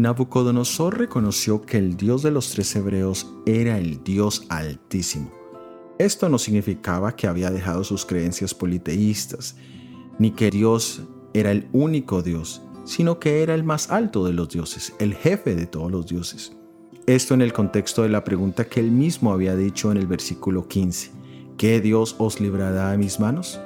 Nabucodonosor reconoció que el Dios de los tres hebreos era el Dios altísimo. Esto no significaba que había dejado sus creencias politeístas, ni que Dios era el único Dios, sino que era el más alto de los dioses, el jefe de todos los dioses. Esto en el contexto de la pregunta que él mismo había dicho en el versículo 15. ¿Qué Dios os librará de mis manos?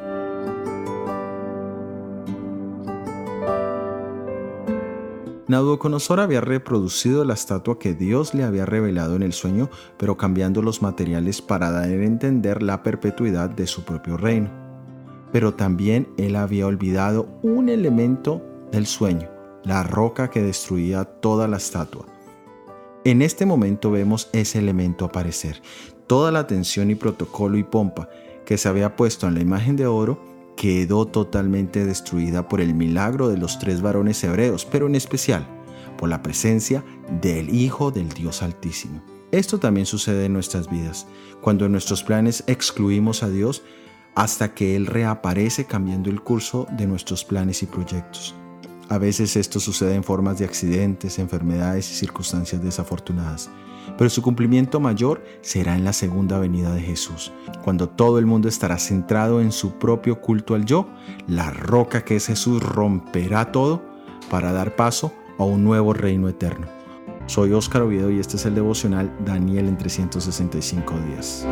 Nabucodonosor había reproducido la estatua que Dios le había revelado en el sueño, pero cambiando los materiales para dar a entender la perpetuidad de su propio reino. Pero también él había olvidado un elemento del sueño, la roca que destruía toda la estatua. En este momento vemos ese elemento aparecer. Toda la atención y protocolo y pompa que se había puesto en la imagen de oro quedó totalmente destruida por el milagro de los tres varones hebreos, pero en especial por la presencia del Hijo del Dios Altísimo. Esto también sucede en nuestras vidas, cuando en nuestros planes excluimos a Dios hasta que Él reaparece cambiando el curso de nuestros planes y proyectos. A veces esto sucede en formas de accidentes, enfermedades y circunstancias desafortunadas, pero su cumplimiento mayor será en la segunda venida de Jesús, cuando todo el mundo estará centrado en su propio culto al yo, la roca que es Jesús romperá todo para dar paso a un nuevo reino eterno. Soy Óscar Oviedo y este es el devocional Daniel en 365 días.